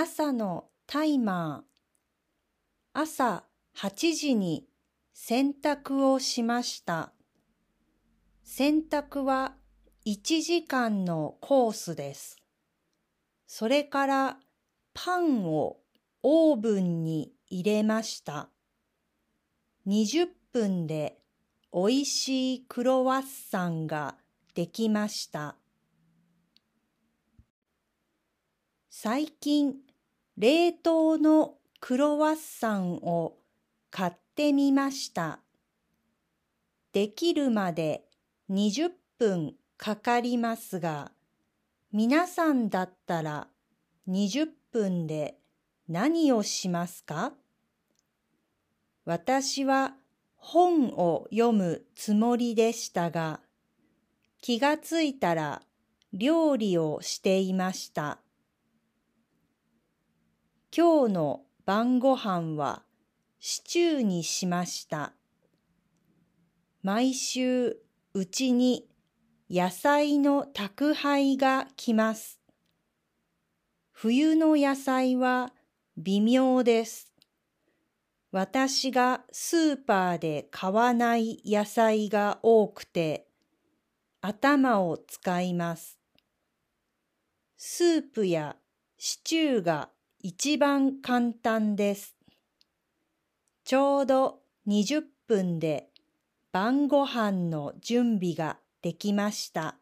朝のタイマー。朝8時に洗濯をしました。洗濯は1時間のコースです。それからパンをオーブンに入れました。20分でおいしいクロワッサンができました。最近、冷凍のクロワッサンを買ってみました。できるまで20分かかりますが、皆さんだったら20分で何をしますか？私は本を読むつもりでしたが、気がついたら料理をしていました。今日の晩ご飯はシチューにしました。毎週うちに野菜の宅配が来ます。冬の野菜は微妙です。私がスーパーで買わない野菜が多くて頭を使います。スープやシチューが一番簡単です。ちょうど20分で晩ご飯の準備ができました。